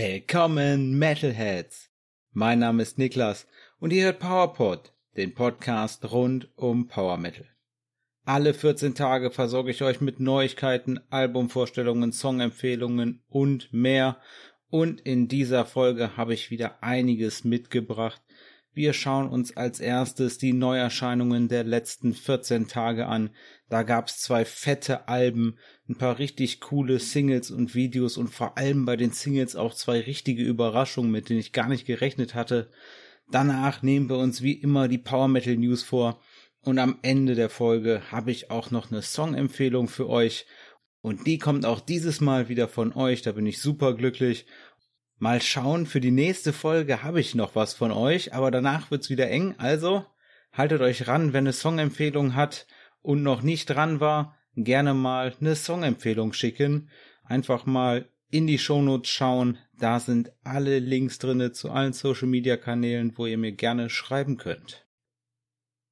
Willkommen Metalheads! Mein Name ist Niklas und ihr hört PowerPod, den Podcast rund um Power Metal. Alle 14 Tage versorge ich euch mit Neuigkeiten, Albumvorstellungen, Songempfehlungen und mehr. Und in dieser Folge habe ich wieder einiges mitgebracht. Wir schauen uns als erstes die Neuerscheinungen der letzten 14 Tage an. Da gab's zwei fette Alben, ein paar richtig coole Singles und Videos und vor allem bei den Singles auch zwei richtige Überraschungen, mit denen ich gar nicht gerechnet hatte. Danach nehmen wir uns wie immer die Power Metal News vor und am Ende der Folge habe ich auch noch eine Songempfehlung für euch. Und die kommt auch dieses Mal wieder von euch. Da bin ich super glücklich. Mal schauen, für die nächste Folge habe ich noch was von euch, aber danach wird's wieder eng. Also haltet euch ran, wenn eine Songempfehlung hat und noch nicht dran war, gerne mal eine Songempfehlung schicken. Einfach mal in die Shownotes schauen. Da sind alle Links drinne zu allen Social Media Kanälen, wo ihr mir gerne schreiben könnt.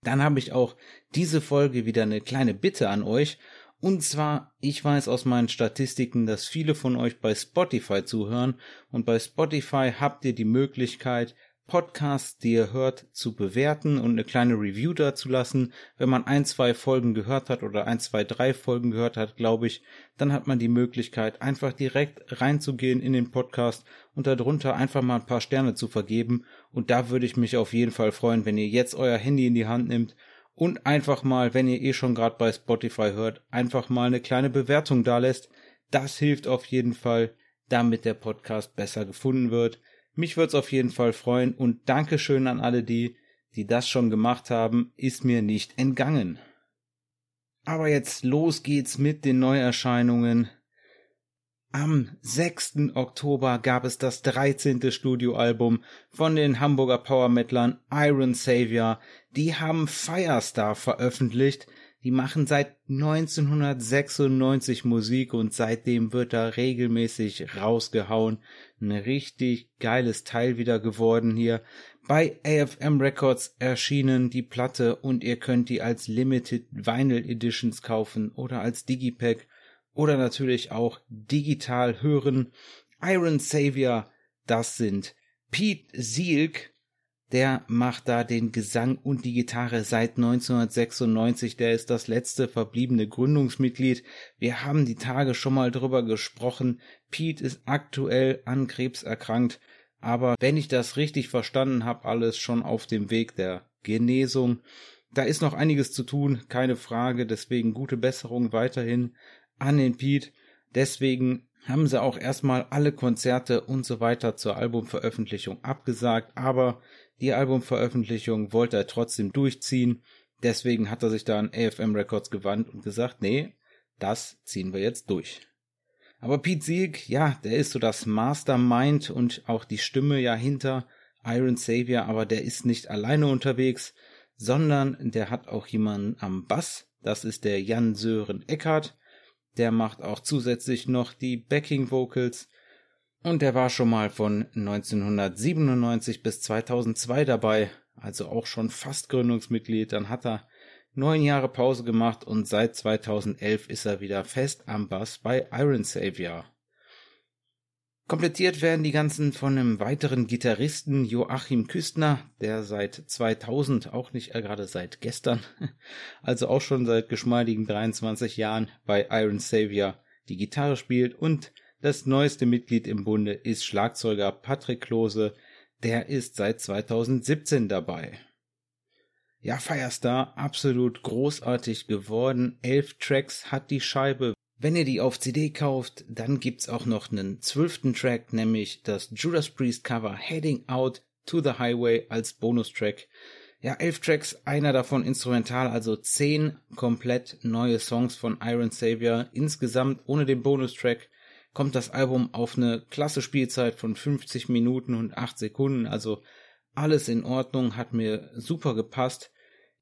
Dann habe ich auch diese Folge wieder eine kleine Bitte an euch. Und zwar, ich weiß aus meinen Statistiken, dass viele von euch bei Spotify zuhören und bei Spotify habt ihr die Möglichkeit, Podcasts, die ihr hört, zu bewerten und eine kleine Review dazulassen. Wenn man ein, zwei Folgen gehört hat oder ein, zwei, drei Folgen gehört hat, glaube ich, dann hat man die Möglichkeit, einfach direkt reinzugehen in den Podcast und darunter einfach mal ein paar Sterne zu vergeben. Und da würde ich mich auf jeden Fall freuen, wenn ihr jetzt euer Handy in die Hand nimmt und einfach mal, wenn ihr eh schon gerade bei Spotify hört, einfach mal eine kleine Bewertung da lässt. Das hilft auf jeden Fall, damit der Podcast besser gefunden wird. Mich würde es auf jeden Fall freuen und Dankeschön an alle die, die das schon gemacht haben, ist mir nicht entgangen. Aber jetzt los geht's mit den Neuerscheinungen. Am 6. Oktober gab es das 13. Studioalbum von den Hamburger Power Metlern Iron Savior. Die haben Firestar veröffentlicht, die machen seit 1996 Musik und seitdem wird da regelmäßig rausgehauen. Ein richtig geiles Teil wieder geworden hier. Bei AFM Records erschienen die Platte und ihr könnt die als Limited Vinyl Editions kaufen oder als Digipack oder natürlich auch digital hören. Iron Savior, das sind Pete Sielk, der macht da den Gesang und die Gitarre seit 1996. Der ist das letzte verbliebene Gründungsmitglied. Wir haben die Tage schon mal drüber gesprochen. Pete ist aktuell an Krebs erkrankt. Aber wenn ich das richtig verstanden habe, alles schon auf dem Weg der Genesung. Da ist noch einiges zu tun, keine Frage. Deswegen gute Besserung weiterhin an den Pete. Deswegen haben sie auch erstmal alle Konzerte und so weiter zur Albumveröffentlichung abgesagt. Aber die Albumveröffentlichung wollte er trotzdem durchziehen. Deswegen hat er sich da an AFM Records gewandt und gesagt, nee, das ziehen wir jetzt durch. Aber Pete Sieg, ja, der ist so das Mastermind und auch die Stimme ja hinter Iron Savior, aber der ist nicht alleine unterwegs, sondern der hat auch jemanden am Bass. Das ist der Jan Sören Eckert. Der macht auch zusätzlich noch die Backing Vocals und der war schon mal von 1997 bis 2002 dabei, also auch schon fast Gründungsmitglied. Dann hat er neun Jahre Pause gemacht und seit 2011 ist er wieder fest am Bass bei Iron Savior. Komplettiert werden die ganzen von einem weiteren Gitarristen Joachim Küstner, der seit 2000, auch nicht gerade seit gestern, also auch schon seit geschmeidigen 23 Jahren bei Iron Savior die Gitarre spielt und das neueste Mitglied im Bunde ist Schlagzeuger Patrick Klose, der ist seit 2017 dabei. Ja, Firestar, absolut großartig geworden. Elf Tracks hat die Scheibe. Wenn ihr die auf CD kauft, dann gibt's auch noch einen zwölften Track, nämlich das Judas Priest Cover Heading Out to the Highway als Bonustrack. Ja, elf Tracks, einer davon instrumental, also zehn komplett neue Songs von Iron Savior. Insgesamt ohne den Bonustrack kommt das Album auf eine klasse Spielzeit von 50 Minuten und 8 Sekunden. Also alles in Ordnung, hat mir super gepasst.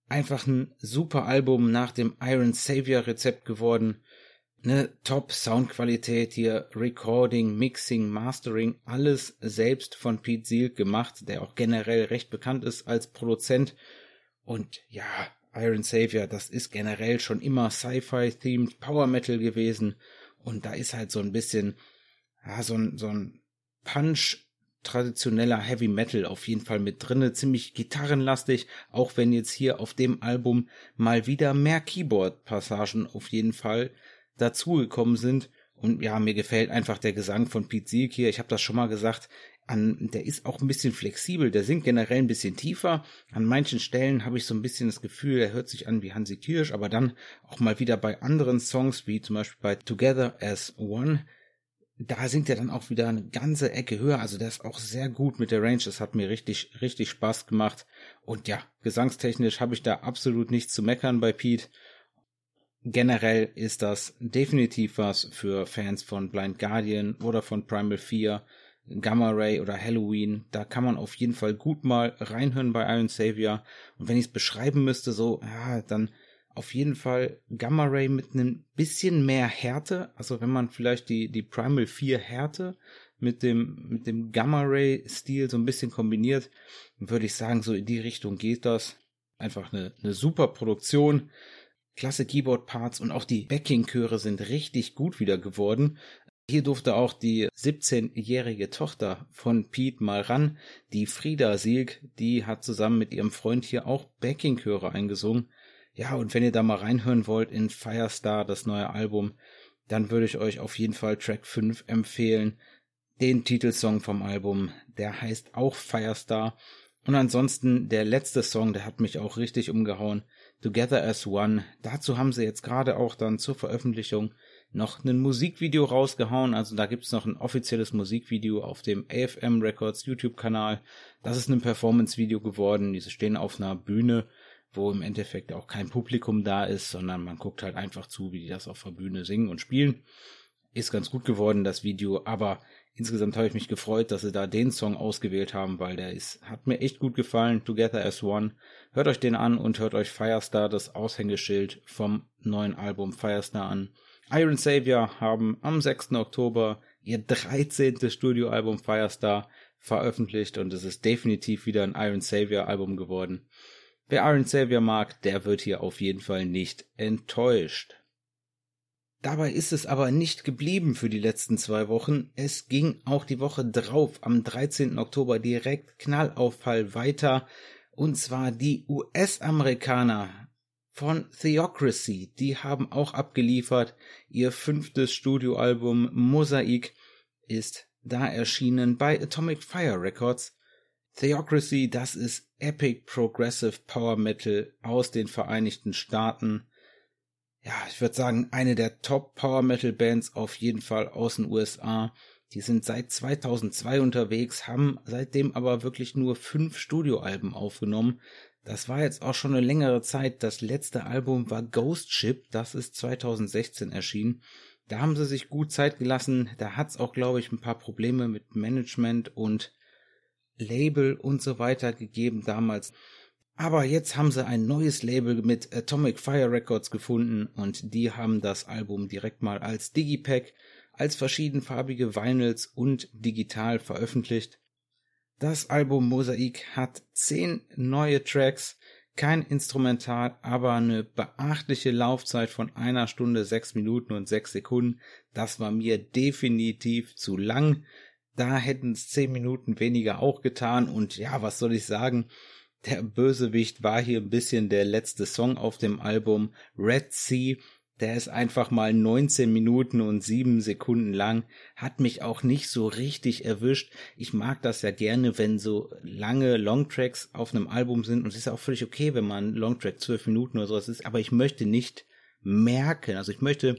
Einfach ein super Album nach dem Iron Savior Rezept geworden. Eine Top Soundqualität hier, Recording, Mixing, Mastering, alles selbst von Pete Seal gemacht, der auch generell recht bekannt ist als Produzent. Und ja, Iron Savior, das ist generell schon immer Sci-Fi themed Power Metal gewesen und da ist halt so ein bisschen, ja, so ein, so ein Punch traditioneller Heavy Metal auf jeden Fall mit drinne, ziemlich gitarrenlastig, auch wenn jetzt hier auf dem Album mal wieder mehr Keyboard-Passagen auf jeden Fall dazugekommen sind. Und ja, mir gefällt einfach der Gesang von Pete Sieg hier. Ich habe das schon mal gesagt. An, der ist auch ein bisschen flexibel. Der singt generell ein bisschen tiefer. An manchen Stellen habe ich so ein bisschen das Gefühl, er hört sich an wie Hansi Kirsch, aber dann auch mal wieder bei anderen Songs, wie zum Beispiel bei Together as One, da singt er dann auch wieder eine ganze Ecke höher. Also der ist auch sehr gut mit der Range. Das hat mir richtig, richtig Spaß gemacht. Und ja, gesangstechnisch habe ich da absolut nichts zu meckern bei Pete. Generell ist das definitiv was für Fans von Blind Guardian oder von Primal 4, Gamma Ray oder Halloween. Da kann man auf jeden Fall gut mal reinhören bei Iron Savior. Und wenn ich es beschreiben müsste, so, ja, dann auf jeden Fall Gamma Ray mit einem bisschen mehr Härte. Also wenn man vielleicht die, die Primal 4 Härte mit dem, mit dem Gamma Ray Stil so ein bisschen kombiniert, würde ich sagen, so in die Richtung geht das. Einfach eine, eine super Produktion. Klasse Keyboard Parts und auch die Backing Chöre sind richtig gut wieder geworden. Hier durfte auch die 17-jährige Tochter von Pete mal ran, die Frieda Sieg, die hat zusammen mit ihrem Freund hier auch Backing-Chöre eingesungen. Ja, und wenn ihr da mal reinhören wollt in Firestar, das neue Album, dann würde ich euch auf jeden Fall Track 5 empfehlen. Den Titelsong vom Album, der heißt auch Firestar. Und ansonsten der letzte Song, der hat mich auch richtig umgehauen. Together as One. Dazu haben sie jetzt gerade auch dann zur Veröffentlichung noch ein Musikvideo rausgehauen. Also da gibt's noch ein offizielles Musikvideo auf dem AFM Records YouTube-Kanal. Das ist ein Performance-Video geworden. Diese stehen auf einer Bühne wo im Endeffekt auch kein Publikum da ist, sondern man guckt halt einfach zu, wie die das auf der Bühne singen und spielen. Ist ganz gut geworden, das Video, aber insgesamt habe ich mich gefreut, dass sie da den Song ausgewählt haben, weil der ist, hat mir echt gut gefallen, Together as One. Hört euch den an und hört euch Firestar, das Aushängeschild vom neuen Album Firestar an. Iron Savior haben am 6. Oktober ihr 13. Studioalbum Firestar veröffentlicht und es ist definitiv wieder ein Iron Savior Album geworden. Wer Iron Savior mag, der wird hier auf jeden Fall nicht enttäuscht. Dabei ist es aber nicht geblieben für die letzten zwei Wochen. Es ging auch die Woche drauf, am 13. Oktober, direkt Knallauffall weiter. Und zwar die US-Amerikaner von Theocracy. Die haben auch abgeliefert. Ihr fünftes Studioalbum Mosaik ist da erschienen bei Atomic Fire Records. Theocracy, das ist Epic Progressive Power Metal aus den Vereinigten Staaten. Ja, ich würde sagen, eine der Top Power Metal Bands auf jeden Fall aus den USA. Die sind seit 2002 unterwegs, haben seitdem aber wirklich nur fünf Studioalben aufgenommen. Das war jetzt auch schon eine längere Zeit. Das letzte Album war Ghost Ship, das ist 2016 erschienen. Da haben sie sich gut Zeit gelassen. Da hat's auch, glaube ich, ein paar Probleme mit Management und Label und so weiter gegeben damals. Aber jetzt haben sie ein neues Label mit Atomic Fire Records gefunden und die haben das Album direkt mal als Digipack, als verschiedenfarbige Vinyls und digital veröffentlicht. Das Album Mosaik hat zehn neue Tracks, kein Instrumental, aber eine beachtliche Laufzeit von einer Stunde, sechs Minuten und sechs Sekunden. Das war mir definitiv zu lang. Da hätten es zehn Minuten weniger auch getan. Und ja, was soll ich sagen? Der Bösewicht war hier ein bisschen der letzte Song auf dem Album Red Sea. Der ist einfach mal 19 Minuten und 7 Sekunden lang, hat mich auch nicht so richtig erwischt. Ich mag das ja gerne, wenn so lange Longtracks auf einem Album sind und es ist auch völlig okay, wenn man Longtrack 12 Minuten oder sowas ist, aber ich möchte nicht merken, also ich möchte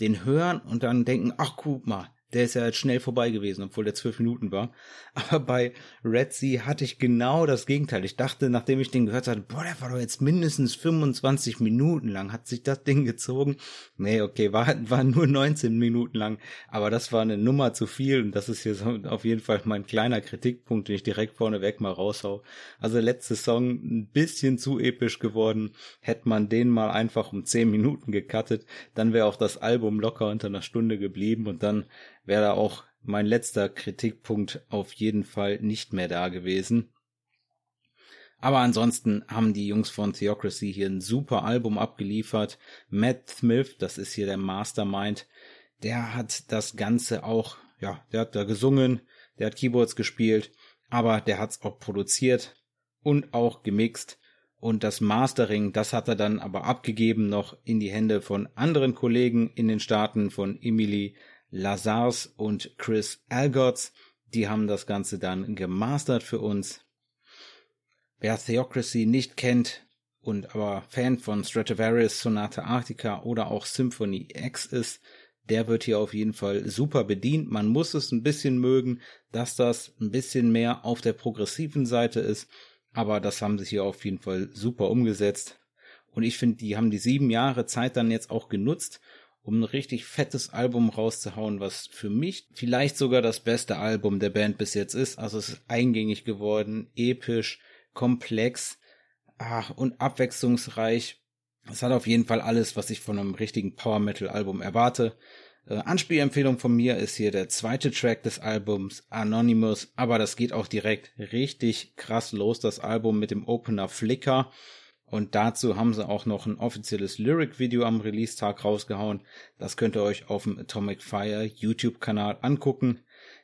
den hören und dann denken, ach guck mal, der ist ja jetzt schnell vorbei gewesen, obwohl der zwölf Minuten war. Aber bei Red Sea hatte ich genau das Gegenteil. Ich dachte, nachdem ich den gehört hatte, boah, der war doch jetzt mindestens 25 Minuten lang, hat sich das Ding gezogen. Nee, okay, war, war nur 19 Minuten lang, aber das war eine Nummer zu viel und das ist hier so auf jeden Fall mein kleiner Kritikpunkt, den ich direkt vorneweg mal raushau. Also letzte Song ein bisschen zu episch geworden. Hätte man den mal einfach um 10 Minuten gecuttet, dann wäre auch das Album locker unter einer Stunde geblieben und dann wäre da auch mein letzter Kritikpunkt auf jeden Fall nicht mehr da gewesen. Aber ansonsten haben die Jungs von Theocracy hier ein super Album abgeliefert. Matt Smith, das ist hier der Mastermind, der hat das Ganze auch, ja, der hat da gesungen, der hat Keyboards gespielt, aber der hat's auch produziert und auch gemixt. Und das Mastering, das hat er dann aber abgegeben noch in die Hände von anderen Kollegen in den Staaten, von Emily Lazars und Chris Algots. Die haben das Ganze dann gemastert für uns. Wer Theocracy nicht kennt und aber Fan von Stratovarius, Sonata Arctica oder auch Symphony X ist, der wird hier auf jeden Fall super bedient. Man muss es ein bisschen mögen, dass das ein bisschen mehr auf der progressiven Seite ist, aber das haben sie hier auf jeden Fall super umgesetzt. Und ich finde, die haben die sieben Jahre Zeit dann jetzt auch genutzt, um ein richtig fettes Album rauszuhauen, was für mich vielleicht sogar das beste Album der Band bis jetzt ist. Also es ist eingängig geworden, episch, komplex ach, und abwechslungsreich. Es hat auf jeden Fall alles, was ich von einem richtigen Power Metal Album erwarte. Äh, Anspielempfehlung von mir ist hier der zweite Track des Albums Anonymous, aber das geht auch direkt richtig krass los, das Album mit dem Opener Flicker. Und dazu haben sie auch noch ein offizielles Lyric-Video am Release-Tag rausgehauen. Das könnt ihr euch auf dem Atomic Fire YouTube-Kanal angucken.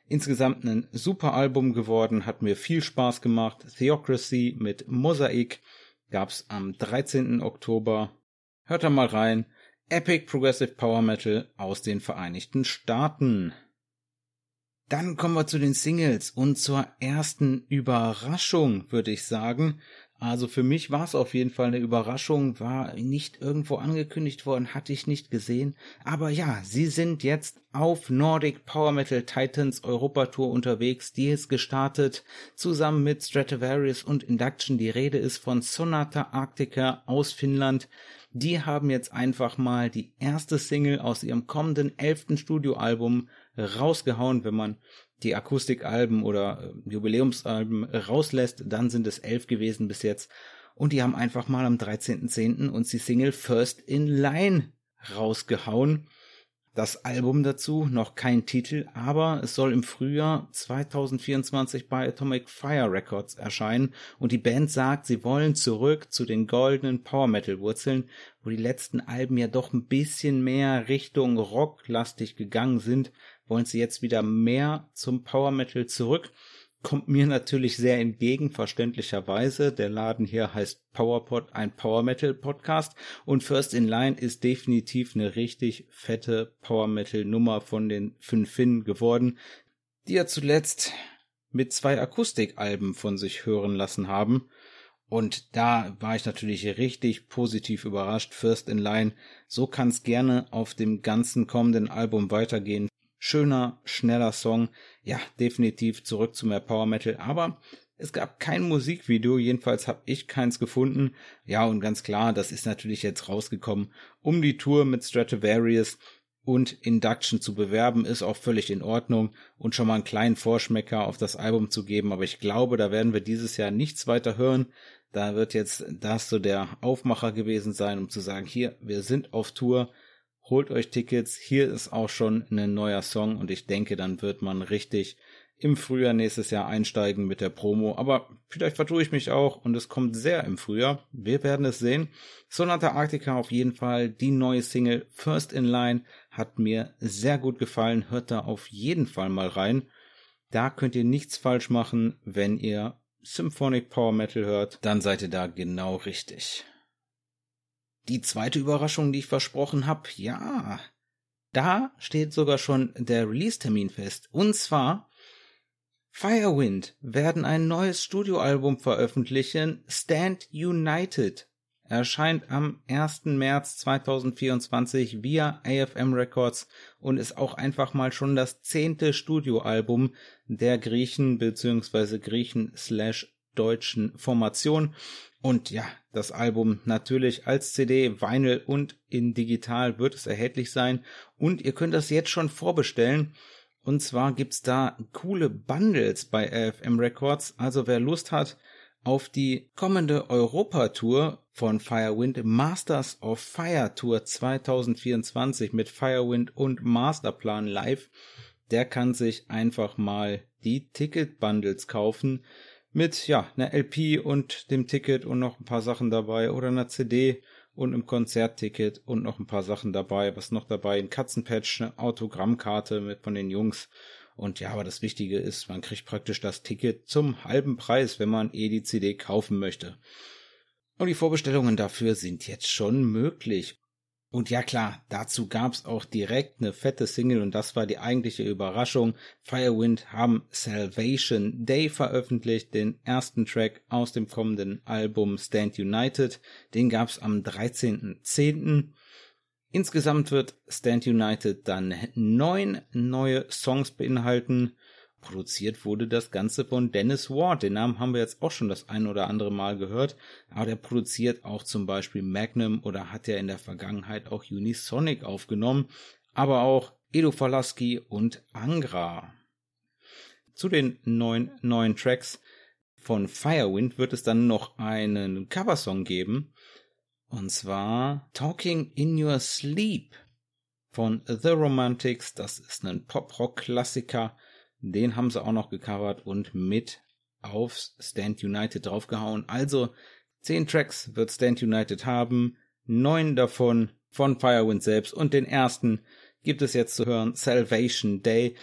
Insgesamt ein super Album geworden, hat mir viel Spaß gemacht. Theocracy mit Mosaik gab's am 13. Oktober. Hört da mal rein. Epic Progressive Power Metal aus den Vereinigten Staaten. Dann kommen wir zu den Singles und zur ersten Überraschung, würde ich sagen. Also für mich war es auf jeden Fall eine Überraschung, war nicht irgendwo angekündigt worden, hatte ich nicht gesehen. Aber ja, sie sind jetzt auf Nordic Power Metal Titans Europa Tour unterwegs. Die ist gestartet zusammen mit Stratovarius und Induction. Die Rede ist von Sonata Arctica aus Finnland. Die haben jetzt einfach mal die erste Single aus ihrem kommenden elften Studioalbum rausgehauen, wenn man die Akustikalben oder äh, Jubiläumsalben rauslässt, dann sind es elf gewesen bis jetzt. Und die haben einfach mal am 13.10. uns die Single First in Line rausgehauen. Das Album dazu, noch kein Titel, aber es soll im Frühjahr 2024 bei Atomic Fire Records erscheinen und die Band sagt, sie wollen zurück zu den goldenen Power Metal Wurzeln, wo die letzten Alben ja doch ein bisschen mehr Richtung rocklastig gegangen sind wollen sie jetzt wieder mehr zum Power Metal zurück. Kommt mir natürlich sehr entgegen, verständlicherweise. Der Laden hier heißt PowerPod, ein Power Metal Podcast. Und First in Line ist definitiv eine richtig fette Power Metal Nummer von den fünf Finnen geworden, die ja zuletzt mit zwei Akustikalben von sich hören lassen haben. Und da war ich natürlich richtig positiv überrascht. First in Line. So kann es gerne auf dem ganzen kommenden Album weitergehen schöner, schneller Song. Ja, definitiv zurück zu mehr Power Metal, aber es gab kein Musikvideo, jedenfalls habe ich keins gefunden. Ja, und ganz klar, das ist natürlich jetzt rausgekommen, um die Tour mit Stratovarius und Induction zu bewerben, ist auch völlig in Ordnung und schon mal einen kleinen Vorschmecker auf das Album zu geben, aber ich glaube, da werden wir dieses Jahr nichts weiter hören. Da wird jetzt das so der Aufmacher gewesen sein, um zu sagen, hier, wir sind auf Tour, holt euch Tickets. Hier ist auch schon ein neuer Song und ich denke, dann wird man richtig im Frühjahr nächstes Jahr einsteigen mit der Promo. Aber vielleicht vertue ich mich auch und es kommt sehr im Frühjahr. Wir werden es sehen. Sonata Arctica auf jeden Fall. Die neue Single First in Line hat mir sehr gut gefallen. Hört da auf jeden Fall mal rein. Da könnt ihr nichts falsch machen, wenn ihr Symphonic Power Metal hört. Dann seid ihr da genau richtig. Die zweite Überraschung, die ich versprochen habe, ja, da steht sogar schon der Release-Termin fest. Und zwar Firewind werden ein neues Studioalbum veröffentlichen, Stand United. Erscheint am 1. März 2024 via AFM Records und ist auch einfach mal schon das zehnte Studioalbum der Griechen bzw. Griechen slash deutschen Formation. Und ja, das Album natürlich als CD, Vinyl und in digital wird es erhältlich sein. Und ihr könnt das jetzt schon vorbestellen. Und zwar gibt's da coole Bundles bei AFM Records. Also wer Lust hat auf die kommende Europa-Tour von Firewind, Masters of Fire Tour 2024 mit Firewind und Masterplan live, der kann sich einfach mal die Ticket-Bundles kaufen mit ja einer LP und dem Ticket und noch ein paar Sachen dabei oder einer CD und einem Konzertticket und noch ein paar Sachen dabei. Was noch dabei? Ein Katzenpatch, eine Autogrammkarte mit von den Jungs Und ja, aber das Wichtige ist, man kriegt praktisch das Ticket zum halben Preis, wenn man eh die CD kaufen möchte. Und die Vorbestellungen dafür sind jetzt schon möglich. Und ja klar, dazu gab's auch direkt eine fette Single und das war die eigentliche Überraschung. Firewind haben Salvation Day veröffentlicht, den ersten Track aus dem kommenden Album Stand United. Den gab's am 13.10. Insgesamt wird Stand United dann neun neue Songs beinhalten. Produziert wurde das Ganze von Dennis Ward. Den Namen haben wir jetzt auch schon das ein oder andere Mal gehört. Aber der produziert auch zum Beispiel Magnum oder hat ja in der Vergangenheit auch Unisonic aufgenommen. Aber auch Edo Falaski und Angra. Zu den neun neuen Tracks von Firewind wird es dann noch einen Coversong geben. Und zwar Talking in Your Sleep von The Romantics. Das ist ein Pop-Rock-Klassiker den haben sie auch noch gecovert und mit aufs Stand United draufgehauen. Also zehn Tracks wird Stand United haben, neun davon von Firewind selbst und den ersten gibt es jetzt zu hören Salvation Day.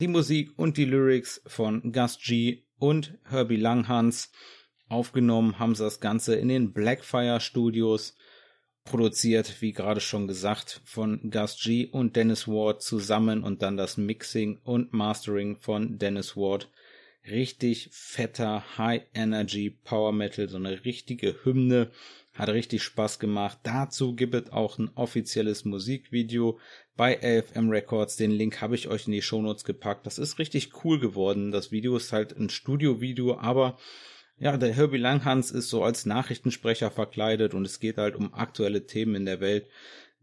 Die Musik und die Lyrics von Gus G und Herbie Langhans. Aufgenommen haben sie das Ganze in den Blackfire Studios produziert, wie gerade schon gesagt, von Gus G und Dennis Ward zusammen und dann das Mixing und Mastering von Dennis Ward. Richtig fetter High Energy Power Metal, so eine richtige Hymne. Hat richtig Spaß gemacht. Dazu gibt es auch ein offizielles Musikvideo bei AFM Records. Den Link habe ich euch in die Shownotes gepackt. Das ist richtig cool geworden. Das Video ist halt ein Studio-Video, aber ja, der Herbie Langhans ist so als Nachrichtensprecher verkleidet und es geht halt um aktuelle Themen in der Welt,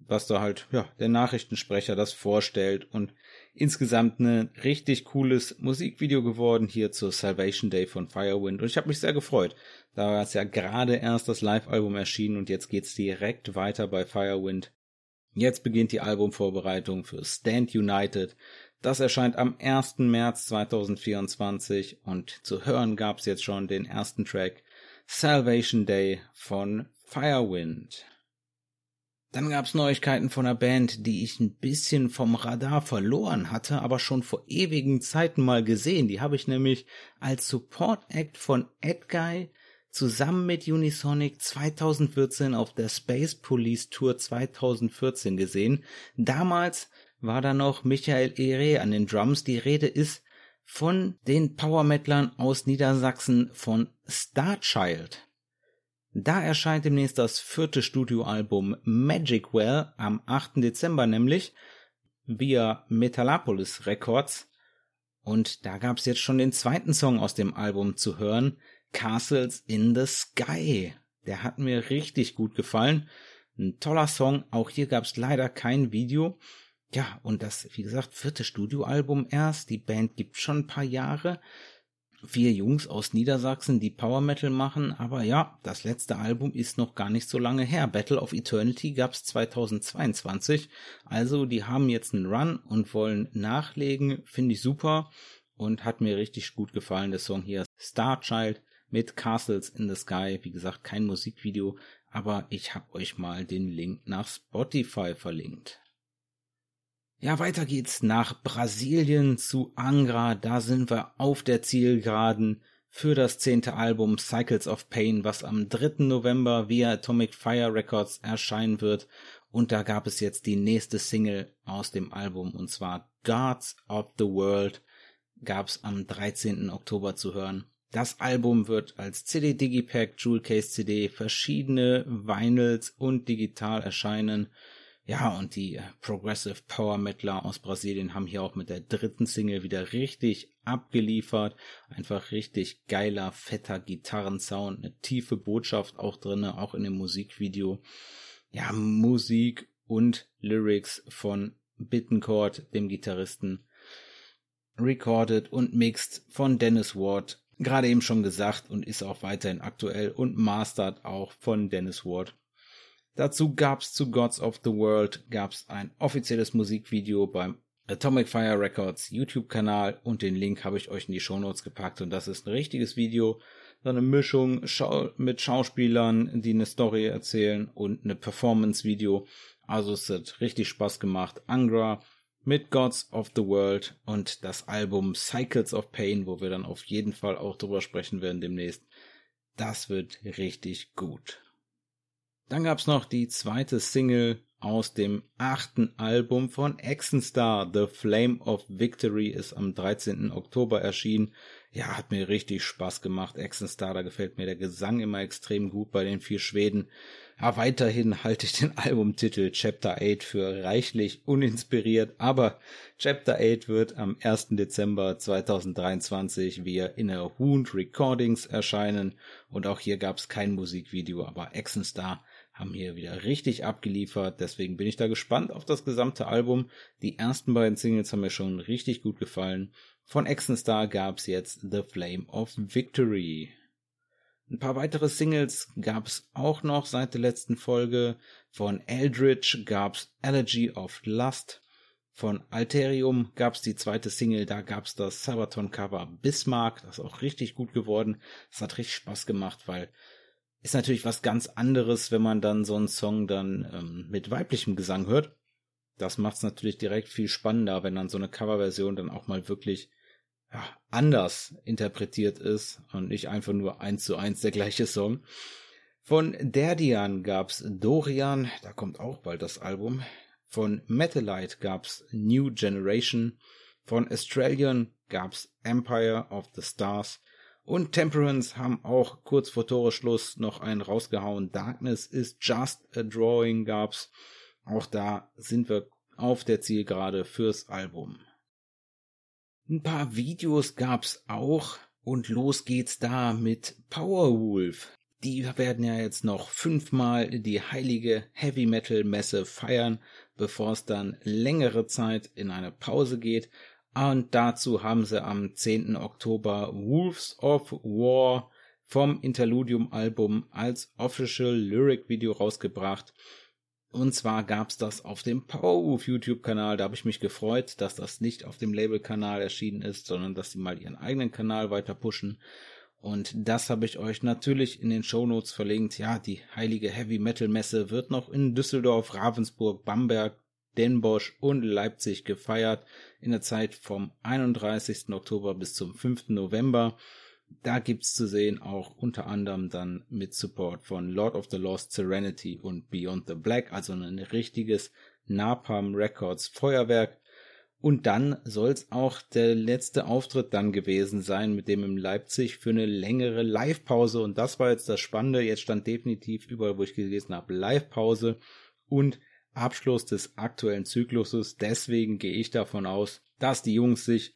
was da halt, ja, der Nachrichtensprecher das vorstellt und insgesamt ein richtig cooles Musikvideo geworden hier zur Salvation Day von Firewind und ich habe mich sehr gefreut. Da es ja gerade erst das Live-Album erschienen und jetzt geht's direkt weiter bei Firewind. Jetzt beginnt die Albumvorbereitung für Stand United, das erscheint am 1. März 2024 und zu hören gab's jetzt schon den ersten Track Salvation Day von Firewind. Dann gab's Neuigkeiten von einer Band, die ich ein bisschen vom Radar verloren hatte, aber schon vor ewigen Zeiten mal gesehen. Die habe ich nämlich als Support Act von Edguy zusammen mit Unisonic 2014 auf der Space Police Tour 2014 gesehen. Damals war da noch Michael Ere an den Drums. Die Rede ist von den Power Metlern aus Niedersachsen von Starchild. Da erscheint demnächst das vierte Studioalbum Magic Well am 8. Dezember nämlich via Metalopolis Records. Und da gab's jetzt schon den zweiten Song aus dem Album zu hören, Castles in the Sky. Der hat mir richtig gut gefallen. Ein toller Song. Auch hier gab's leider kein Video. Ja, und das, wie gesagt, vierte Studioalbum erst. Die Band gibt schon ein paar Jahre. Vier Jungs aus Niedersachsen, die Power Metal machen, aber ja, das letzte Album ist noch gar nicht so lange her. Battle of Eternity gab's 2022. Also, die haben jetzt einen Run und wollen nachlegen. Finde ich super und hat mir richtig gut gefallen. Der Song hier Starchild mit Castles in the Sky. Wie gesagt, kein Musikvideo, aber ich habe euch mal den Link nach Spotify verlinkt. Ja, weiter geht's nach Brasilien zu Angra. Da sind wir auf der Zielgeraden für das zehnte Album Cycles of Pain, was am 3. November via Atomic Fire Records erscheinen wird. Und da gab es jetzt die nächste Single aus dem Album und zwar Gods of the World gab's am 13. Oktober zu hören. Das Album wird als CD Digipack, Jewel Case CD, verschiedene Vinyls und digital erscheinen. Ja, und die äh, Progressive Power Metaler aus Brasilien haben hier auch mit der dritten Single wieder richtig abgeliefert. Einfach richtig geiler, fetter Gitarrensound, eine tiefe Botschaft auch drinne, auch in dem Musikvideo. Ja, Musik und Lyrics von Bittencourt, dem Gitarristen, recorded und mixed von Dennis Ward. Gerade eben schon gesagt und ist auch weiterhin aktuell und mastered auch von Dennis Ward. Dazu gab's zu Gods of the World gab's ein offizielles Musikvideo beim Atomic Fire Records YouTube-Kanal und den Link habe ich euch in die Shownotes gepackt und das ist ein richtiges Video, so eine Mischung mit Schauspielern, die eine Story erzählen und eine Performance-Video. Also es hat richtig Spaß gemacht. Angra mit Gods of the World und das Album Cycles of Pain, wo wir dann auf jeden Fall auch drüber sprechen werden demnächst. Das wird richtig gut. Dann gab's noch die zweite Single aus dem achten Album von Exenstar. The Flame of Victory ist am 13. Oktober erschienen. Ja, hat mir richtig Spaß gemacht. Exenstar, da gefällt mir der Gesang immer extrem gut bei den vier Schweden. Ja, weiterhin halte ich den Albumtitel Chapter 8 für reichlich uninspiriert, aber Chapter 8 wird am 1. Dezember 2023 via Inner Wound Recordings erscheinen und auch hier gab es kein Musikvideo, aber Exenstar haben hier wieder richtig abgeliefert. Deswegen bin ich da gespannt auf das gesamte Album. Die ersten beiden Singles haben mir schon richtig gut gefallen. Von Exenstar gab's jetzt The Flame of Victory. Ein paar weitere Singles gab's auch noch seit der letzten Folge. Von Eldritch gab's Allergy of Lust. Von Alterium gab's die zweite Single, da gab's das Sabaton-Cover Bismarck, das ist auch richtig gut geworden. Es hat richtig Spaß gemacht, weil ist natürlich was ganz anderes, wenn man dann so einen Song dann ähm, mit weiblichem Gesang hört. Das macht es natürlich direkt viel spannender, wenn dann so eine Coverversion dann auch mal wirklich ja, anders interpretiert ist und nicht einfach nur eins zu eins der gleiche Song. Von Derdian gab's Dorian, da kommt auch bald das Album. Von Metalite gab's New Generation. Von Australian gab's Empire of the Stars. Und Temperance haben auch kurz vor Toreschluss noch einen rausgehauen. Darkness is just a drawing gab's. Auch da sind wir auf der Zielgerade fürs Album. Ein paar Videos gab's auch und los geht's da mit Powerwolf. Die werden ja jetzt noch fünfmal die heilige Heavy Metal Messe feiern, bevor es dann längere Zeit in eine Pause geht. Und dazu haben sie am 10. Oktober Wolves of War vom Interludium-Album als Official Lyric Video rausgebracht. Und zwar gab's das auf dem Powerwolf YouTube-Kanal. Da habe ich mich gefreut, dass das nicht auf dem Label-Kanal erschienen ist, sondern dass sie mal ihren eigenen Kanal weiter pushen. Und das habe ich euch natürlich in den Shownotes verlinkt. Ja, die heilige Heavy Metal Messe wird noch in Düsseldorf, Ravensburg, Bamberg, Den Bosch und Leipzig gefeiert in der Zeit vom 31. Oktober bis zum 5. November. Da gibt's zu sehen auch unter anderem dann mit Support von Lord of the Lost Serenity und Beyond the Black, also ein richtiges Napalm Records Feuerwerk. Und dann soll's auch der letzte Auftritt dann gewesen sein, mit dem in Leipzig für eine längere Live-Pause. Und das war jetzt das Spannende. Jetzt stand definitiv überall, wo ich gelesen habe, Live-Pause und Abschluss des aktuellen Zykluses. Deswegen gehe ich davon aus, dass die Jungs sich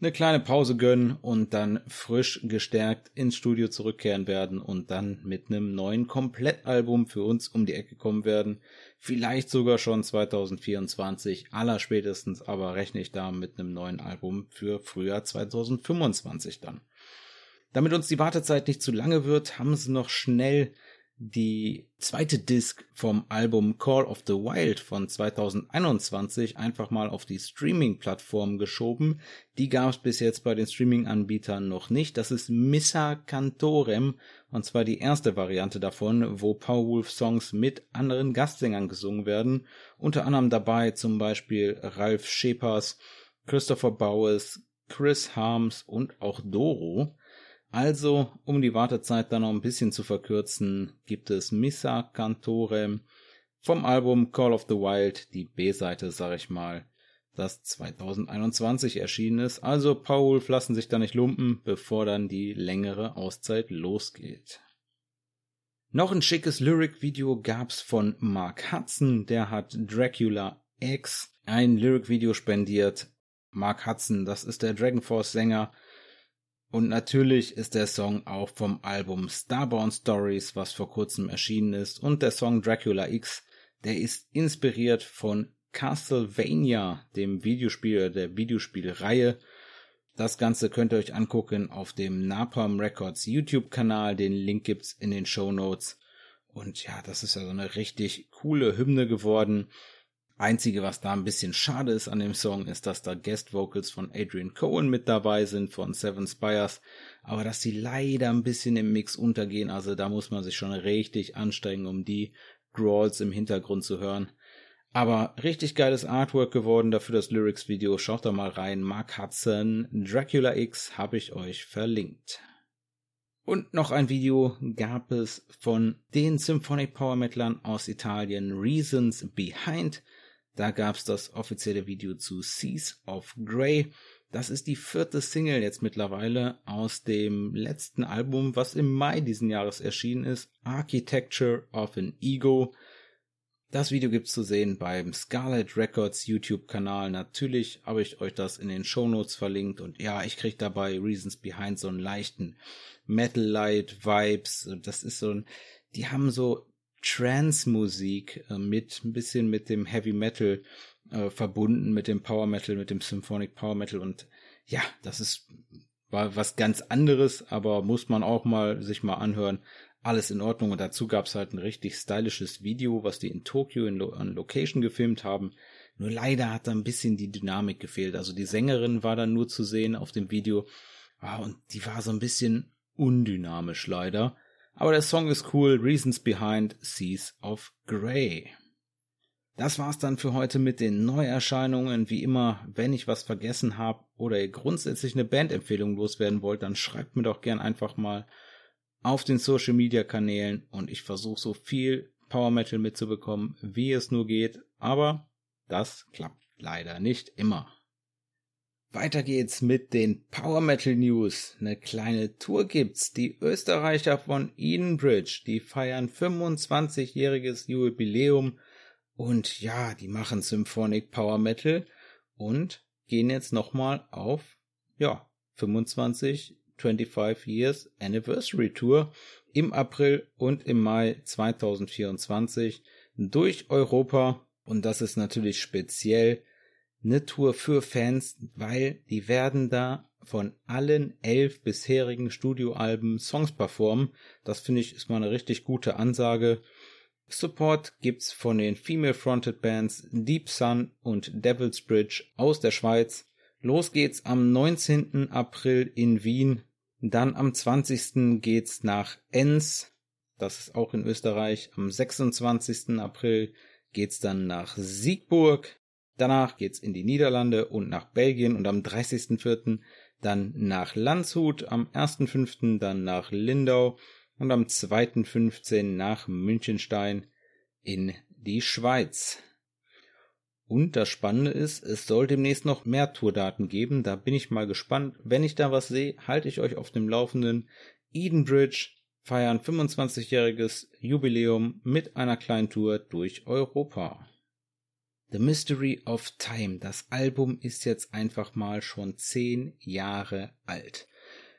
eine kleine Pause gönnen und dann frisch gestärkt ins Studio zurückkehren werden und dann mit einem neuen Komplettalbum für uns um die Ecke kommen werden. Vielleicht sogar schon 2024, allerspätestens aber rechne ich da mit einem neuen Album für Frühjahr 2025 dann. Damit uns die Wartezeit nicht zu lange wird, haben sie noch schnell die zweite Disc vom Album Call of the Wild von 2021 einfach mal auf die Streaming-Plattform geschoben. Die gab es bis jetzt bei den Streaming-Anbietern noch nicht. Das ist Missa Cantorem und zwar die erste Variante davon, wo Powerwolf-Songs mit anderen Gastsängern gesungen werden. Unter anderem dabei zum Beispiel Ralf Schepers, Christopher Bowes, Chris Harms und auch Doro. Also, um die Wartezeit dann noch ein bisschen zu verkürzen, gibt es Missa Cantore vom Album Call of the Wild, die B-Seite, sag ich mal, das 2021 erschienen ist. Also Paul lassen sich da nicht lumpen, bevor dann die längere Auszeit losgeht. Noch ein schickes Lyric-Video gab's von Mark Hudson, der hat Dracula X ein Lyric-Video spendiert. Mark Hudson, das ist der Dragon Force Sänger, und natürlich ist der Song auch vom Album Starborn Stories, was vor kurzem erschienen ist. Und der Song Dracula X, der ist inspiriert von Castlevania, dem Videospiel der Videospielreihe. Das Ganze könnt ihr euch angucken auf dem Napalm Records YouTube-Kanal. Den Link gibt's in den Show Notes. Und ja, das ist ja so eine richtig coole Hymne geworden. Einzige, was da ein bisschen schade ist an dem Song, ist, dass da Guest Vocals von Adrian Cohen mit dabei sind von Seven Spires, aber dass die leider ein bisschen im Mix untergehen. Also da muss man sich schon richtig anstrengen, um die Growls im Hintergrund zu hören. Aber richtig geiles Artwork geworden dafür das Lyrics-Video. Schaut da mal rein. Mark Hudson, Dracula X habe ich euch verlinkt. Und noch ein Video gab es von den Symphonic Power Metalern aus Italien, Reasons Behind. Da gab es das offizielle Video zu Seas of Grey. Das ist die vierte Single jetzt mittlerweile aus dem letzten Album, was im Mai diesen Jahres erschienen ist, Architecture of an Ego. Das Video gibt's zu sehen beim Scarlet Records YouTube-Kanal. Natürlich habe ich euch das in den Shownotes verlinkt und ja, ich krieg dabei Reasons Behind so einen leichten Metal Light Vibes. Das ist so ein, die haben so Trance-Musik äh, mit ein bisschen mit dem Heavy Metal äh, verbunden, mit dem Power Metal, mit dem Symphonic Power Metal und ja, das ist war was ganz anderes, aber muss man auch mal sich mal anhören alles in Ordnung. Und dazu gab's halt ein richtig stylisches Video, was die in Tokio in Lo an Location gefilmt haben. Nur leider hat da ein bisschen die Dynamik gefehlt. Also die Sängerin war dann nur zu sehen auf dem Video. Ah, und die war so ein bisschen undynamisch leider. Aber der Song ist cool. Reasons Behind Seas of Grey. Das war's dann für heute mit den Neuerscheinungen. Wie immer, wenn ich was vergessen habe oder ihr grundsätzlich eine Bandempfehlung loswerden wollt, dann schreibt mir doch gern einfach mal auf den Social Media Kanälen und ich versuche so viel Power Metal mitzubekommen, wie es nur geht, aber das klappt leider nicht immer. Weiter geht's mit den Power Metal News. Eine kleine Tour gibt's. Die Österreicher von Edenbridge, die feiern 25-jähriges Jubiläum und ja, die machen Symphonic Power Metal und gehen jetzt nochmal auf, ja, 25 25 Years Anniversary Tour im April und im Mai 2024 durch Europa. Und das ist natürlich speziell eine Tour für Fans, weil die werden da von allen elf bisherigen Studioalben Songs performen. Das finde ich ist mal eine richtig gute Ansage. Support gibt's von den Female-Fronted Bands Deep Sun und Devil's Bridge aus der Schweiz. Los geht's am 19. April in Wien dann am 20. geht's nach Enns, das ist auch in Österreich. Am 26. April geht's dann nach Siegburg. Danach geht's in die Niederlande und nach Belgien und am 30.04. dann nach Landshut, am 1.05. dann nach Lindau und am 2.15. nach Münchenstein in die Schweiz. Und das Spannende ist, es soll demnächst noch mehr Tourdaten geben. Da bin ich mal gespannt. Wenn ich da was sehe, halte ich euch auf dem Laufenden. Edenbridge feiern 25-jähriges Jubiläum mit einer kleinen Tour durch Europa. The Mystery of Time. Das Album ist jetzt einfach mal schon zehn Jahre alt.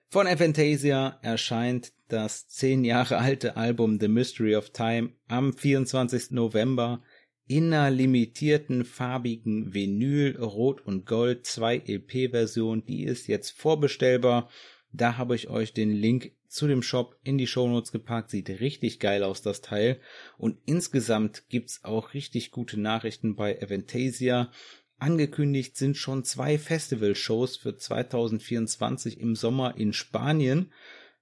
Von Aphantasia erscheint das zehn Jahre alte Album The Mystery of Time am 24. November in einer limitierten farbigen Vinyl Rot und Gold 2 LP Version. Die ist jetzt vorbestellbar. Da habe ich euch den Link zu dem Shop in die Shownotes gepackt. Sieht richtig geil aus, das Teil. Und insgesamt gibt's auch richtig gute Nachrichten bei Aventasia. Angekündigt sind schon zwei Festival-Shows für 2024 im Sommer in Spanien.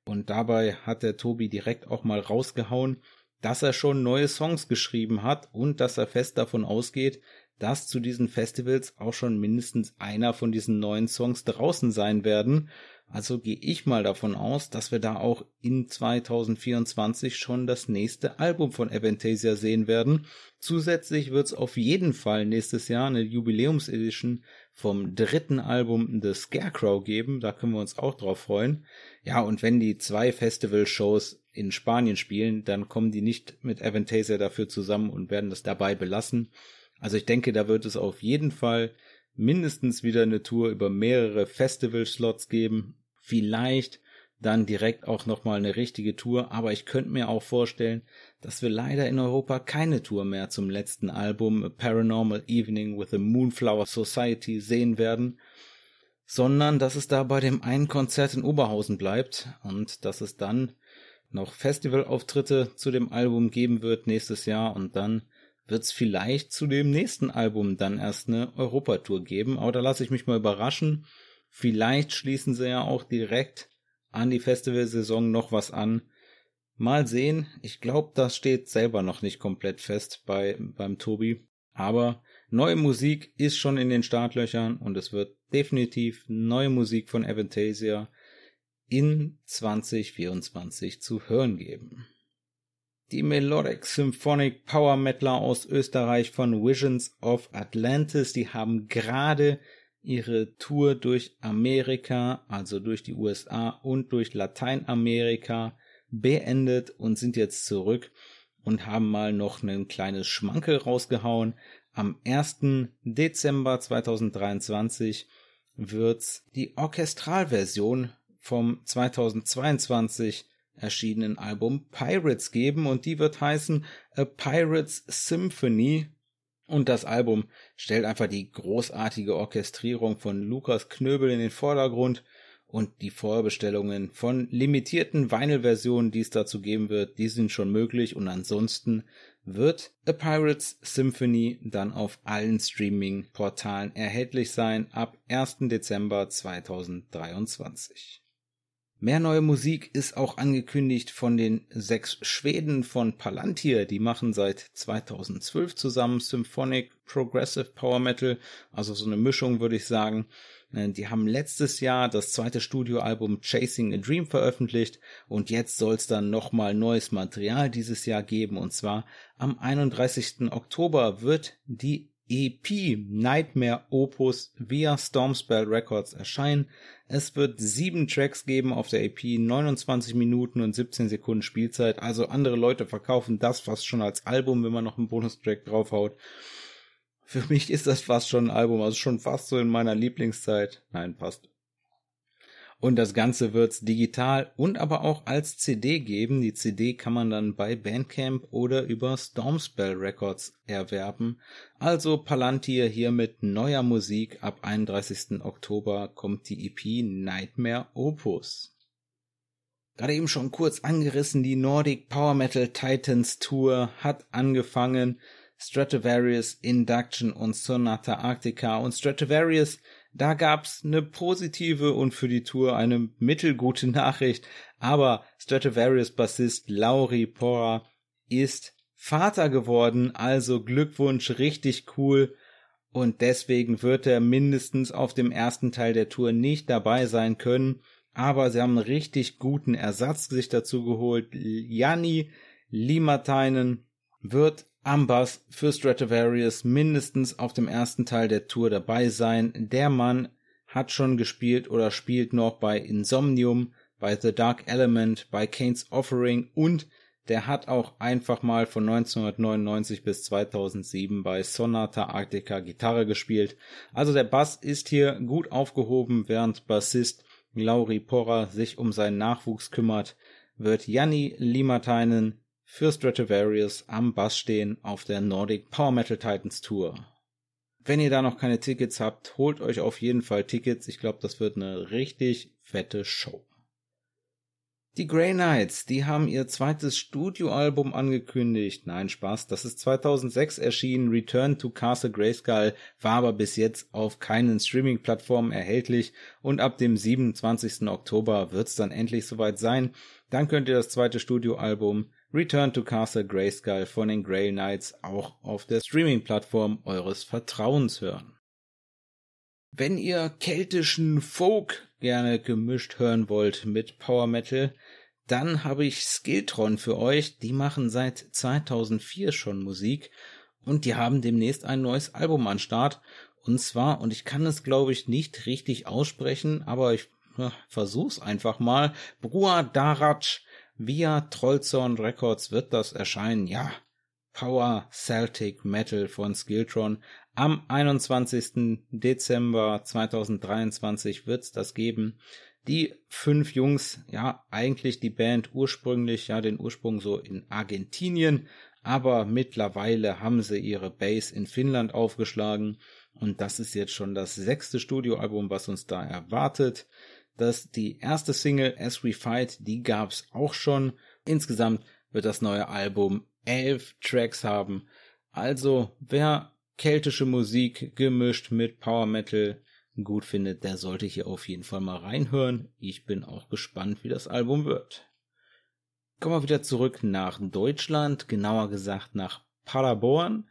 Und dabei hat der Tobi direkt auch mal rausgehauen, dass er schon neue Songs geschrieben hat und dass er fest davon ausgeht, dass zu diesen Festivals auch schon mindestens einer von diesen neuen Songs draußen sein werden. Also gehe ich mal davon aus, dass wir da auch in 2024 schon das nächste Album von Aventasia sehen werden. Zusätzlich wird es auf jeden Fall nächstes Jahr eine Jubiläumsedition vom dritten Album The Scarecrow geben. Da können wir uns auch drauf freuen. Ja, und wenn die zwei Festival-Shows in Spanien spielen, dann kommen die nicht mit Aventasia dafür zusammen und werden das dabei belassen. Also ich denke, da wird es auf jeden Fall mindestens wieder eine Tour über mehrere Festival-Slots geben. Vielleicht dann direkt auch nochmal eine richtige Tour, aber ich könnte mir auch vorstellen, dass wir leider in Europa keine Tour mehr zum letzten Album A Paranormal Evening with the Moonflower Society sehen werden, sondern dass es da bei dem einen Konzert in Oberhausen bleibt und dass es dann noch Festivalauftritte zu dem Album geben wird nächstes Jahr und dann wird es vielleicht zu dem nächsten Album dann erst eine Europatour geben. Aber da lasse ich mich mal überraschen. Vielleicht schließen sie ja auch direkt an die Festivalsaison noch was an. Mal sehen. Ich glaube, das steht selber noch nicht komplett fest bei, beim Tobi. Aber neue Musik ist schon in den Startlöchern und es wird definitiv neue Musik von Avantasia in 2024 zu hören geben. Die Melodic Symphonic Power Metaler aus Österreich von Visions of Atlantis, die haben gerade ihre Tour durch Amerika, also durch die USA und durch Lateinamerika beendet und sind jetzt zurück und haben mal noch ein kleines Schmankel rausgehauen. Am 1. Dezember 2023 wird's die Orchestralversion vom 2022 erschienenen Album Pirates geben und die wird heißen A Pirates Symphony und das Album stellt einfach die großartige Orchestrierung von Lukas Knöbel in den Vordergrund und die Vorbestellungen von limitierten Vinyl-Versionen, die es dazu geben wird, die sind schon möglich und ansonsten wird A Pirates Symphony dann auf allen Streaming-Portalen erhältlich sein ab 1. Dezember 2023. Mehr neue Musik ist auch angekündigt von den sechs Schweden von Palantir. Die machen seit 2012 zusammen Symphonic Progressive Power Metal, also so eine Mischung würde ich sagen. Äh, die haben letztes Jahr das zweite Studioalbum Chasing a Dream veröffentlicht und jetzt soll es dann nochmal neues Material dieses Jahr geben und zwar am 31. Oktober wird die EP Nightmare Opus via Stormspell Records erscheinen. Es wird sieben Tracks geben auf der EP, 29 Minuten und 17 Sekunden Spielzeit. Also andere Leute verkaufen das fast schon als Album, wenn man noch einen Bonustrack draufhaut. Für mich ist das fast schon ein Album, also schon fast so in meiner Lieblingszeit. Nein, passt. Und das Ganze wird's digital und aber auch als CD geben. Die CD kann man dann bei Bandcamp oder über Stormspell Records erwerben. Also Palantir hier mit neuer Musik. Ab 31. Oktober kommt die EP Nightmare Opus. Gerade eben schon kurz angerissen, die Nordic Power Metal Titans Tour hat angefangen. Stratovarius, Induction und Sonata Arctica und Stratovarius da gab's eine positive und für die Tour eine mittelgute Nachricht, aber Stratovarius Bassist Lauri Porra ist Vater geworden, also Glückwunsch, richtig cool. Und deswegen wird er mindestens auf dem ersten Teil der Tour nicht dabei sein können. Aber sie haben einen richtig guten Ersatz sich dazu geholt. Janni Limatainen wird am Bass für Stratovarius mindestens auf dem ersten Teil der Tour dabei sein. Der Mann hat schon gespielt oder spielt noch bei Insomnium, bei The Dark Element, bei Kane's Offering und der hat auch einfach mal von 1999 bis 2007 bei Sonata Arctica Gitarre gespielt. Also der Bass ist hier gut aufgehoben, während Bassist Lauri Porra sich um seinen Nachwuchs kümmert, wird Janni Limatainen für Stratovarius am Bass stehen auf der Nordic Power Metal Titans Tour. Wenn ihr da noch keine Tickets habt, holt euch auf jeden Fall Tickets. Ich glaube, das wird eine richtig fette Show. Die Grey Knights, die haben ihr zweites Studioalbum angekündigt. Nein, Spaß, das ist 2006 erschienen. Return to Castle Grayskull war aber bis jetzt auf keinen Streaming-Plattformen erhältlich und ab dem 27. Oktober wird's dann endlich soweit sein. Dann könnt ihr das zweite Studioalbum Return to Castle Grayskull von den Grey Knights auch auf der Streaming-Plattform eures Vertrauens hören. Wenn ihr keltischen Folk gerne gemischt hören wollt mit Power Metal, dann habe ich Skiltron für euch. Die machen seit 2004 schon Musik und die haben demnächst ein neues Album an Start. Und zwar, und ich kann es glaube ich nicht richtig aussprechen, aber ich ja, versuch's einfach mal. Brua Darach Via Trollzorn Records wird das erscheinen, ja. Power Celtic Metal von Skiltron. Am 21. Dezember 2023 wird's das geben. Die fünf Jungs, ja, eigentlich die Band ursprünglich, ja, den Ursprung so in Argentinien, aber mittlerweile haben sie ihre Base in Finnland aufgeschlagen und das ist jetzt schon das sechste Studioalbum, was uns da erwartet dass die erste Single As We Fight, die gab's auch schon. Insgesamt wird das neue Album elf Tracks haben. Also, wer keltische Musik gemischt mit Power Metal gut findet, der sollte hier auf jeden Fall mal reinhören. Ich bin auch gespannt, wie das Album wird. Kommen wir wieder zurück nach Deutschland, genauer gesagt nach Paderborn.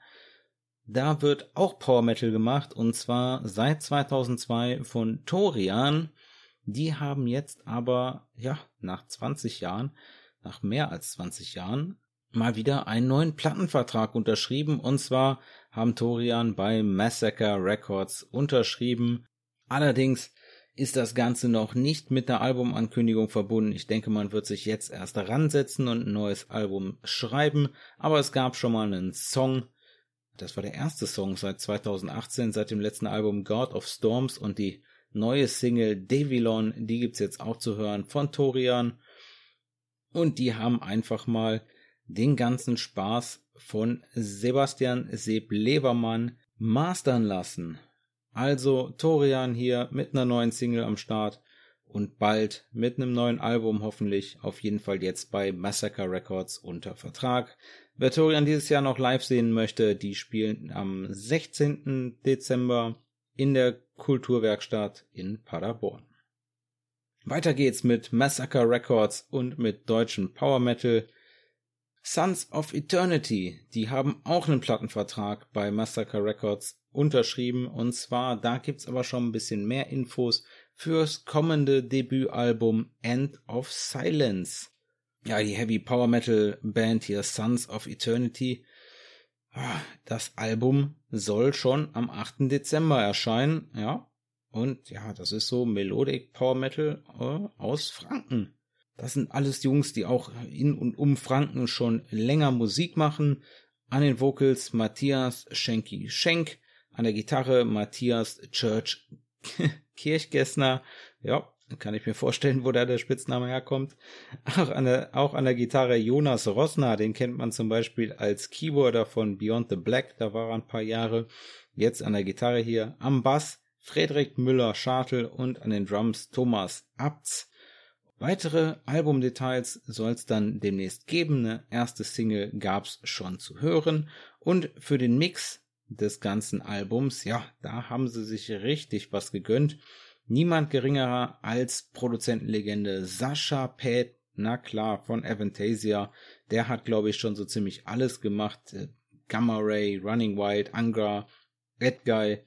Da wird auch Power Metal gemacht und zwar seit 2002 von Torian. Die haben jetzt aber, ja, nach 20 Jahren, nach mehr als 20 Jahren, mal wieder einen neuen Plattenvertrag unterschrieben und zwar haben Torian bei Massacre Records unterschrieben. Allerdings ist das Ganze noch nicht mit der Albumankündigung verbunden. Ich denke, man wird sich jetzt erst ransetzen und ein neues Album schreiben. Aber es gab schon mal einen Song. Das war der erste Song seit 2018, seit dem letzten Album God of Storms und die neue Single Devilon, die gibt's jetzt auch zu hören von Torian. Und die haben einfach mal den ganzen Spaß von Sebastian Seb Lebermann mastern lassen. Also Torian hier mit einer neuen Single am Start und bald mit einem neuen Album hoffentlich auf jeden Fall jetzt bei Massacre Records unter Vertrag. Wer Torian dieses Jahr noch live sehen möchte, die spielen am 16. Dezember in der Kulturwerkstatt in Paderborn. Weiter geht's mit Massacre Records und mit deutschen Power Metal. Sons of Eternity, die haben auch einen Plattenvertrag bei Massacre Records unterschrieben. Und zwar, da gibt's aber schon ein bisschen mehr Infos fürs kommende Debütalbum End of Silence. Ja, die Heavy Power Metal Band hier Sons of Eternity. Das Album soll schon am 8. Dezember erscheinen, ja. Und ja, das ist so Melodic Power Metal äh, aus Franken. Das sind alles Jungs, die auch in und um Franken schon länger Musik machen. An den Vocals Matthias Schenki Schenk, an der Gitarre Matthias Church Kirchgessner. Ja, kann ich mir vorstellen, wo da der Spitzname herkommt. Auch an der, auch an der Gitarre Jonas Rosner, den kennt man zum Beispiel als Keyboarder von Beyond the Black, da war er ein paar Jahre. Jetzt an der Gitarre hier am Bass Friedrich Müller-Schartel und an den Drums Thomas Abts. Weitere Albumdetails soll es dann demnächst geben. Eine erste Single gab's schon zu hören. Und für den Mix des ganzen Albums, ja, da haben sie sich richtig was gegönnt. Niemand geringerer als Produzentenlegende Sascha Pät, na klar, von Avantasia. Der hat, glaube ich, schon so ziemlich alles gemacht. Äh, Gamma Ray, Running Wild, Angra, Red Guy,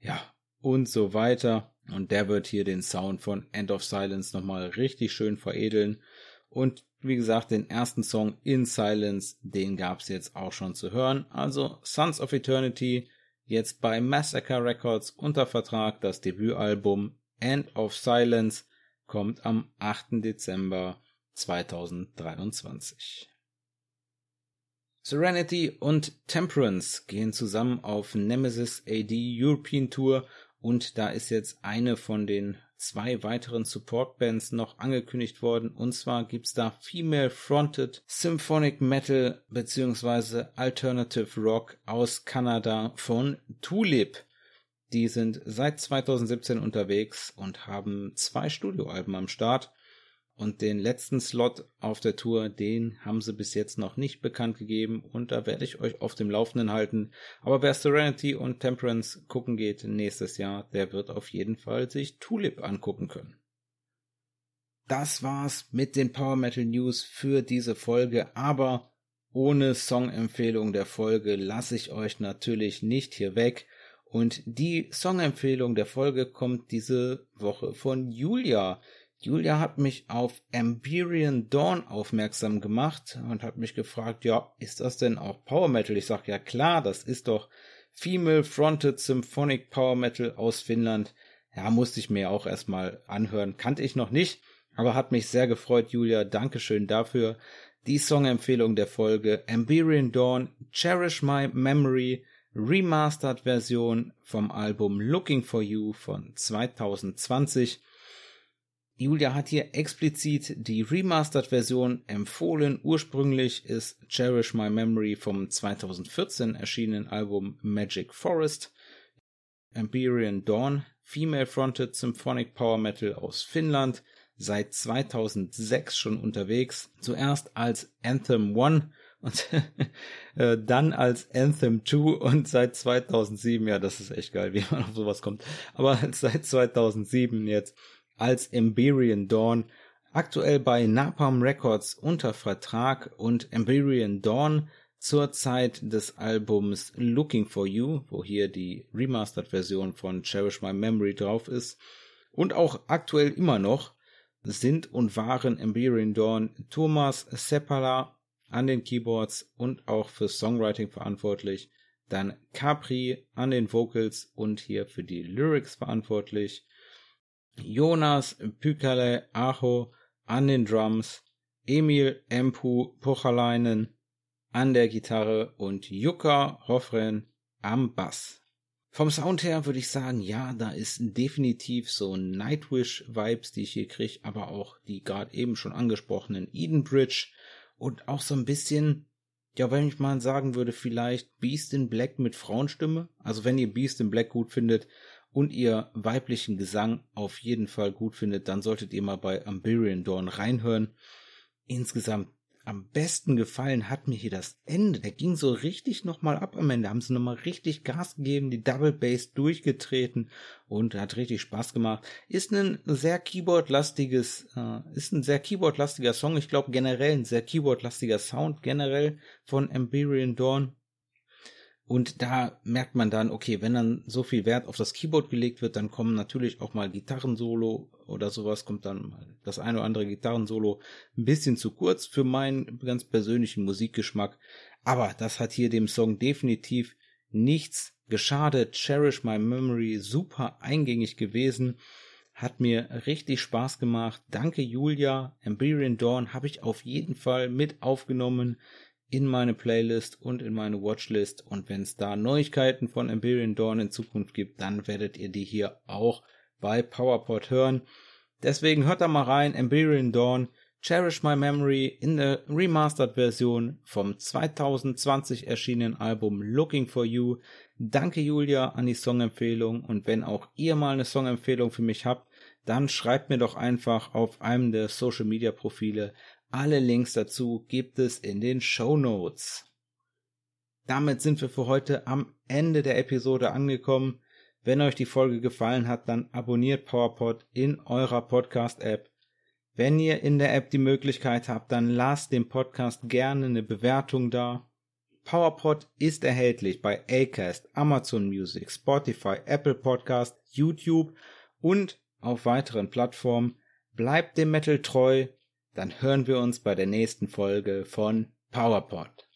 ja, und so weiter. Und der wird hier den Sound von End of Silence nochmal richtig schön veredeln. Und wie gesagt, den ersten Song In Silence, den gab's jetzt auch schon zu hören. Also Sons of Eternity, jetzt bei Massacre Records unter Vertrag. Das Debütalbum End of Silence kommt am 8. Dezember 2023. Serenity und Temperance gehen zusammen auf Nemesis AD European Tour und da ist jetzt eine von den zwei weiteren Support-Bands noch angekündigt worden. Und zwar gibt's da Female Fronted Symphonic Metal beziehungsweise Alternative Rock aus Kanada von Tulip. Die sind seit 2017 unterwegs und haben zwei Studioalben am Start. Und den letzten Slot auf der Tour, den haben sie bis jetzt noch nicht bekannt gegeben und da werde ich euch auf dem Laufenden halten. Aber wer Serenity und Temperance gucken geht nächstes Jahr, der wird auf jeden Fall sich Tulip angucken können. Das war's mit den Power Metal News für diese Folge, aber ohne Songempfehlung der Folge lasse ich euch natürlich nicht hier weg. Und die Songempfehlung der Folge kommt diese Woche von Julia. Julia hat mich auf Amberian Dawn aufmerksam gemacht und hat mich gefragt, ja, ist das denn auch Power Metal? Ich sag, ja klar, das ist doch Female Fronted Symphonic Power Metal aus Finnland. Ja, musste ich mir auch erstmal anhören. Kannte ich noch nicht, aber hat mich sehr gefreut, Julia. Dankeschön dafür. Die Songempfehlung der Folge Amberian Dawn, Cherish My Memory, Remastered Version vom Album Looking for You von 2020. Julia hat hier explizit die Remastered-Version empfohlen. Ursprünglich ist Cherish My Memory vom 2014 erschienenen Album Magic Forest. Empyrean Dawn, Female-Fronted Symphonic Power Metal aus Finnland, seit 2006 schon unterwegs. Zuerst als Anthem 1 und äh, dann als Anthem 2 und seit 2007, ja, das ist echt geil, wie man auf sowas kommt, aber seit 2007 jetzt als Emberian Dawn, aktuell bei Napalm Records unter Vertrag und Emberian Dawn zur Zeit des Albums Looking for You, wo hier die Remastered-Version von Cherish My Memory drauf ist. Und auch aktuell immer noch sind und waren Empyrean Dawn Thomas Seppala an den Keyboards und auch für Songwriting verantwortlich. Dann Capri an den Vocals und hier für die Lyrics verantwortlich. Jonas Pykale Aho an den Drums. Emil Empu Pochalainen an der Gitarre und Jukka Hoffren am Bass. Vom Sound her würde ich sagen, ja, da ist definitiv so Nightwish-Vibes, die ich hier kriege, aber auch die gerade eben schon angesprochenen Edenbridge und auch so ein bisschen, ja, wenn ich mal sagen würde, vielleicht Beast in Black mit Frauenstimme. Also wenn ihr Beast in Black gut findet und ihr weiblichen Gesang auf jeden Fall gut findet, dann solltet ihr mal bei Amberian Dawn reinhören. Insgesamt am besten gefallen hat mir hier das Ende. Der ging so richtig nochmal ab am Ende. Haben sie nochmal richtig Gas gegeben, die Double Bass durchgetreten und hat richtig Spaß gemacht. Ist ein sehr Keyboard-lastiges, äh, ist ein sehr Keyboard-lastiger Song. Ich glaube generell ein sehr Keyboard-lastiger Sound generell von Empyrean Dawn. Und da merkt man dann, okay, wenn dann so viel Wert auf das Keyboard gelegt wird, dann kommen natürlich auch mal Gitarrensolo oder sowas, kommt dann mal das eine oder andere Gitarrensolo ein bisschen zu kurz für meinen ganz persönlichen Musikgeschmack. Aber das hat hier dem Song definitiv nichts geschadet. Cherish My Memory, super eingängig gewesen. Hat mir richtig Spaß gemacht. Danke Julia. Empyrean Dawn habe ich auf jeden Fall mit aufgenommen in meine Playlist und in meine Watchlist. Und wenn es da Neuigkeiten von Empyrean Dawn in Zukunft gibt, dann werdet ihr die hier auch bei PowerPod hören. Deswegen hört da mal rein, Empyrean Dawn, Cherish My Memory in der Remastered Version vom 2020 erschienenen Album Looking for You. Danke Julia an die Songempfehlung und wenn auch ihr mal eine Songempfehlung für mich habt, dann schreibt mir doch einfach auf einem der Social Media Profile alle Links dazu gibt es in den Show Notes. Damit sind wir für heute am Ende der Episode angekommen. Wenn euch die Folge gefallen hat, dann abonniert PowerPod in eurer Podcast-App. Wenn ihr in der App die Möglichkeit habt, dann lasst dem Podcast gerne eine Bewertung da. PowerPod ist erhältlich bei Acast, Amazon Music, Spotify, Apple Podcast, YouTube und auf weiteren Plattformen. Bleibt dem Metal treu dann hören wir uns bei der nächsten Folge von PowerPod.